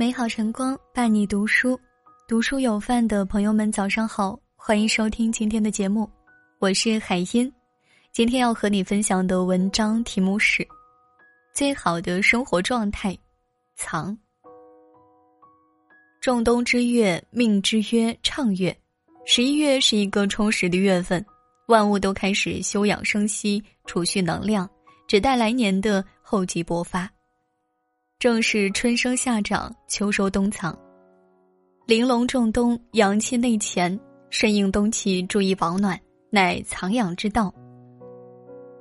美好晨光伴你读书，读书有饭的朋友们早上好，欢迎收听今天的节目，我是海音。今天要和你分享的文章题目是：最好的生活状态，藏。仲冬之月，命之曰畅月。十一月是一个充实的月份，万物都开始休养生息，储蓄能量，只待来年的厚积薄发。正是春生夏长，秋收冬藏。玲珑仲冬，阳气内潜，顺应冬气，注意保暖，乃藏养之道。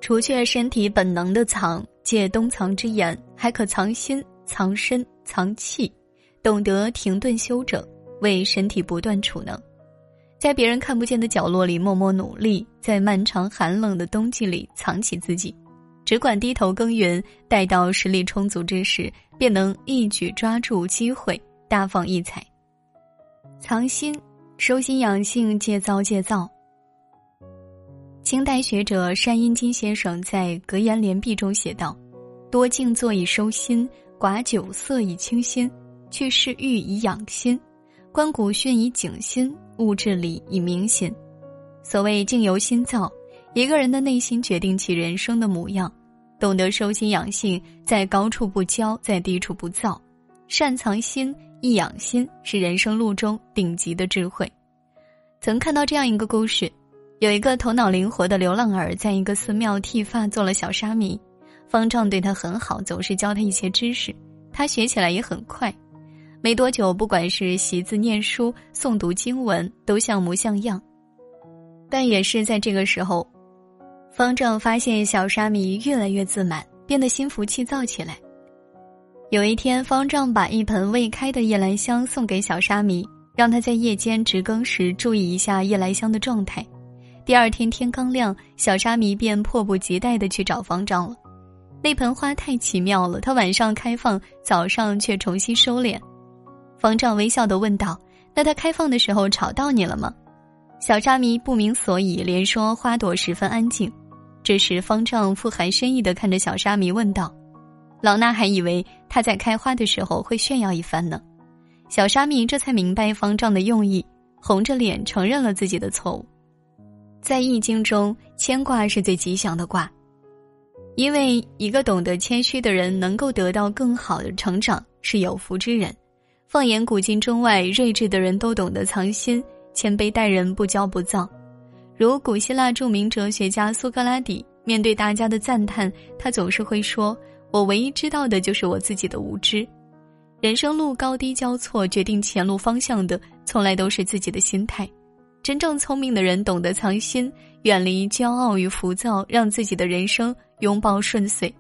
除却身体本能的藏，借冬藏之言，还可藏心、藏身、藏气，懂得停顿休整，为身体不断储能，在别人看不见的角落里默默努力，在漫长寒冷的冬季里藏起自己。只管低头耕耘，待到实力充足之时，便能一举抓住机会，大放异彩。藏心，收心养性，戒躁戒躁。清代学者单阴金先生在《格言联璧》中写道：“多静坐以收心，寡酒色以清心，去嗜欲以养心，观古训以警心，悟治理以明心。”所谓境由心造，一个人的内心决定其人生的模样。懂得收心养性，在高处不骄，在低处不躁，善藏心、易养心，是人生路中顶级的智慧。曾看到这样一个故事：有一个头脑灵活的流浪儿，在一个寺庙剃发做了小沙弥，方丈对他很好，总是教他一些知识，他学起来也很快。没多久，不管是习字念书、诵读经文，都像模像样。但也是在这个时候。方丈发现小沙弥越来越自满，变得心浮气躁起来。有一天，方丈把一盆未开的夜来香送给小沙弥，让他在夜间值更时注意一下夜来香的状态。第二天天刚亮，小沙弥便迫不及待地去找方丈了。那盆花太奇妙了，他晚上开放，早上却重新收敛。方丈微笑地问道：“那它开放的时候吵到你了吗？”小沙弥不明所以，连说花朵十分安静。这时，方丈富含深意的看着小沙弥问道：“老衲还以为他在开花的时候会炫耀一番呢。”小沙弥这才明白方丈的用意，红着脸承认了自己的错误。在易经中，牵挂是最吉祥的卦，因为一个懂得谦虚的人能够得到更好的成长，是有福之人。放眼古今中外，睿智的人都懂得藏心。谦卑待人，不骄不躁，如古希腊著名哲学家苏格拉底，面对大家的赞叹，他总是会说：“我唯一知道的就是我自己的无知。”人生路高低交错，决定前路方向的，从来都是自己的心态。真正聪明的人懂得藏心，远离骄傲与浮躁，让自己的人生拥抱顺遂。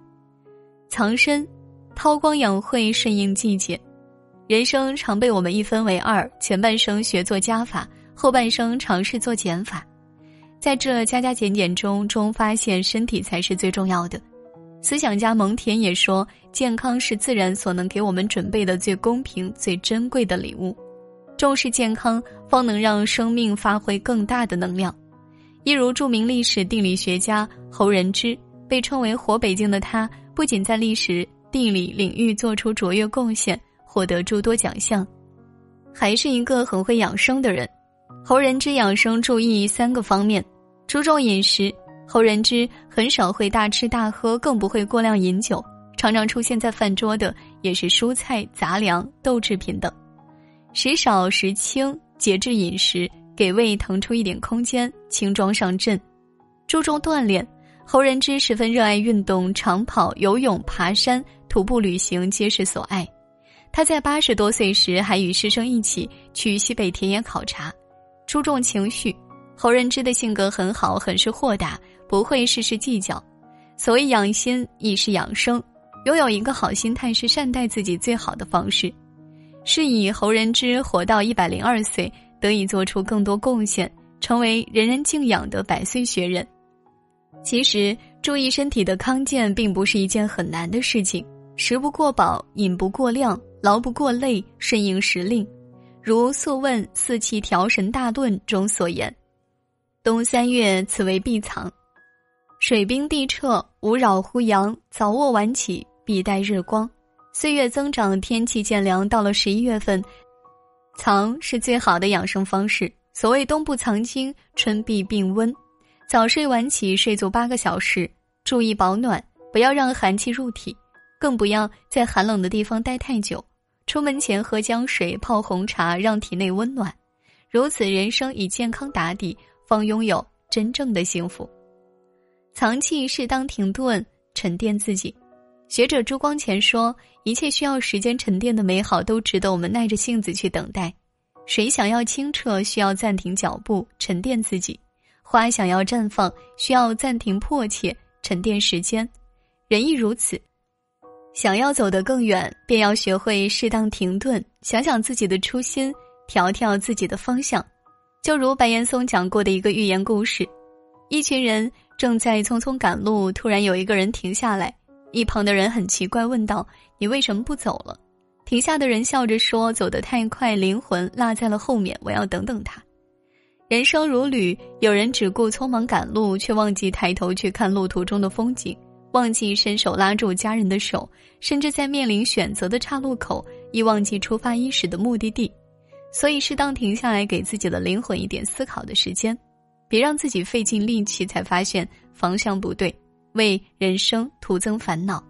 藏身，韬光养晦，顺应季节。人生常被我们一分为二，前半生学做加法。后半生尝试做减法，在这加加减减中，终发现身体才是最重要的。思想家蒙恬也说：“健康是自然所能给我们准备的最公平、最珍贵的礼物。重视健康，方能让生命发挥更大的能量。”一如著名历史地理学家侯仁之，被称为“活北京”的他，不仅在历史地理领域做出卓越贡献，获得诸多奖项，还是一个很会养生的人。侯仁之养生注意三个方面：注重饮食。侯仁之很少会大吃大喝，更不会过量饮酒，常常出现在饭桌的也是蔬菜、杂粮、豆制品等。食少食轻，节制饮食，给胃腾出一点空间，轻装上阵。注重锻炼。侯仁之十分热爱运动，长跑、游泳、爬山、徒步旅行皆是所爱。他在八十多岁时还与师生一起去西北田野考察。注重情绪，侯仁之的性格很好，很是豁达，不会事事计较。所谓养心，亦是养生。拥有一个好心态是善待自己最好的方式。是以侯仁之活到一百零二岁，得以做出更多贡献，成为人人敬仰的百岁学人。其实，注意身体的康健并不是一件很难的事情。食不过饱，饮不过量，劳不过累，顺应时令。如《素问·四气调神大论》中所言：“冬三月，此为必藏。水冰地彻，无扰乎阳。早卧晚起，必待日光。岁月增长，天气渐凉，到了十一月份，藏是最好的养生方式。所谓冬不藏精，春必病温。早睡晚起，睡足八个小时，注意保暖，不要让寒气入体，更不要在寒冷的地方待太久。出门前喝姜水、泡红茶，让体内温暖。如此，人生以健康打底，方拥有真正的幸福。藏气，适当停顿，沉淀自己。学者朱光潜说：“一切需要时间沉淀的美好，都值得我们耐着性子去等待。水想要清澈，需要暂停脚步，沉淀自己；花想要绽放，需要暂停迫切，沉淀时间。人亦如此，想要走得更远，便要学会适当停顿，想想自己的初心，调调自己的方向。就如白岩松讲过的一个寓言故事：一群人正在匆匆赶路，突然有一个人停下来。”一旁的人很奇怪，问道：“你为什么不走了？”停下的人笑着说：“走得太快，灵魂落在了后面，我要等等他。”人生如旅，有人只顾匆忙赶路，却忘记抬头去看路途中的风景，忘记伸手拉住家人的手，甚至在面临选择的岔路口，亦忘记出发伊始的目的地。所以，适当停下来，给自己的灵魂一点思考的时间，别让自己费尽力气才发现方向不对。为人生徒增烦恼。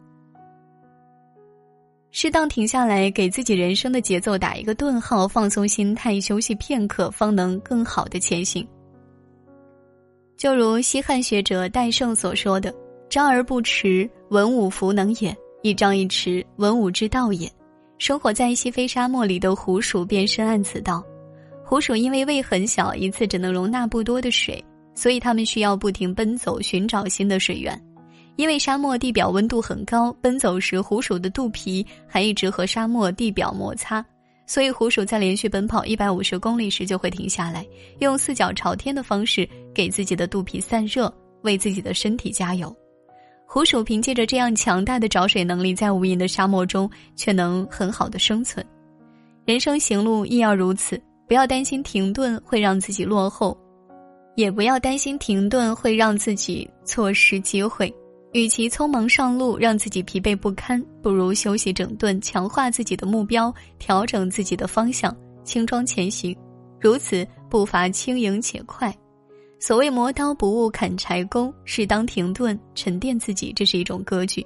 适当停下来，给自己人生的节奏打一个顿号，放松心态，休息片刻，方能更好的前行。就如西汉学者戴胜所说的：“张而不弛，文武弗能也；一张一弛，文武之道也。”生活在西非沙漠里的狐鼠便深谙此道。狐鼠因为胃很小，一次只能容纳不多的水，所以它们需要不停奔走，寻找新的水源。因为沙漠地表温度很高，奔走时狐鼠的肚皮还一直和沙漠地表摩擦，所以狐鼠在连续奔跑一百五十公里时就会停下来，用四脚朝天的方式给自己的肚皮散热，为自己的身体加油。狐鼠凭借着这样强大的找水能力，在无垠的沙漠中却能很好的生存。人生行路亦要如此，不要担心停顿会让自己落后，也不要担心停顿会让自己错失机会。与其匆忙上路，让自己疲惫不堪，不如休息整顿，强化自己的目标，调整自己的方向，轻装前行，如此步伐轻盈且快。所谓磨刀不误砍柴工，适当停顿，沉淀自己，这是一种格局。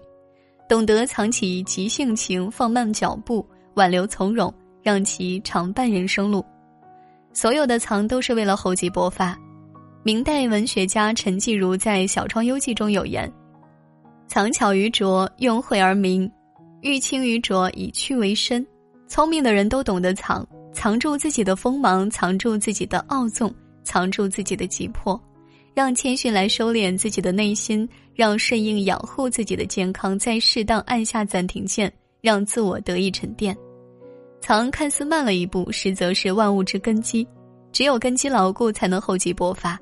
懂得藏起急性情，放慢脚步，挽留从容，让其常伴人生路。所有的藏都是为了厚积薄发。明代文学家陈继儒在《小窗幽记》中有言。藏巧于拙，用晦而明；欲清于浊，以屈为伸。聪明的人都懂得藏，藏住自己的锋芒，藏住自己的傲纵，藏住自己的急迫，让谦逊来收敛自己的内心，让顺应养护自己的健康，在适当按下暂停键，让自我得以沉淀。藏看似慢了一步，实则是万物之根基。只有根基牢固，才能厚积薄发。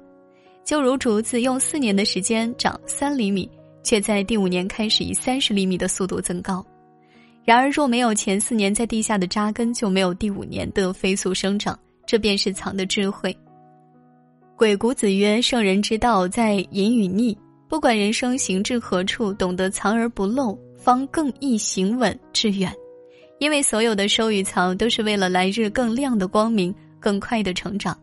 就如竹子用四年的时间长三厘米。却在第五年开始以三十厘米的速度增高，然而若没有前四年在地下的扎根，就没有第五年的飞速生长。这便是藏的智慧。鬼谷子曰：“圣人之道，在隐与匿。不管人生行至何处，懂得藏而不露，方更易行稳致远。因为所有的收与藏，都是为了来日更亮的光明，更快的成长。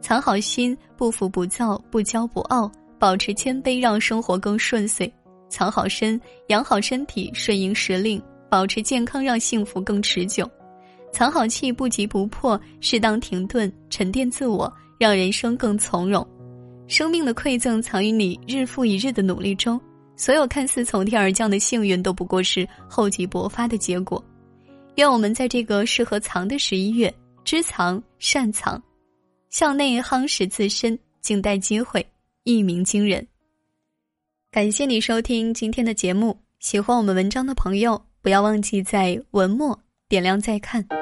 藏好心，不浮不躁，不骄不傲。”保持谦卑，让生活更顺遂；藏好身，养好身体，顺应时令；保持健康，让幸福更持久；藏好气，不急不迫，适当停顿，沉淀自我，让人生更从容。生命的馈赠藏于你日复一日的努力中。所有看似从天而降的幸运，都不过是厚积薄发的结果。愿我们在这个适合藏的十一月，知藏善藏，向内夯实自身，静待机会。一鸣惊人。感谢你收听今天的节目，喜欢我们文章的朋友，不要忘记在文末点亮再看。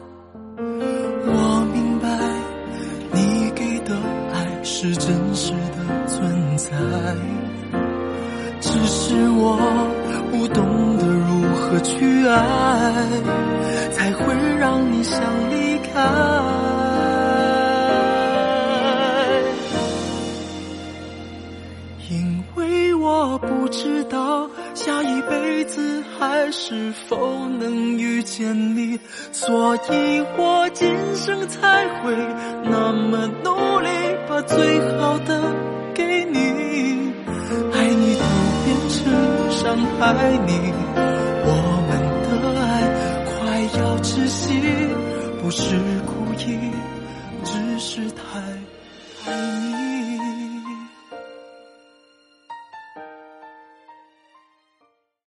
实的存在，只是我不懂得如何去爱，还是否能遇见你，所以我今生才会那么努力，把最好的给你。爱你都变成伤害你，我们的爱快要窒息，不是故意，只是太。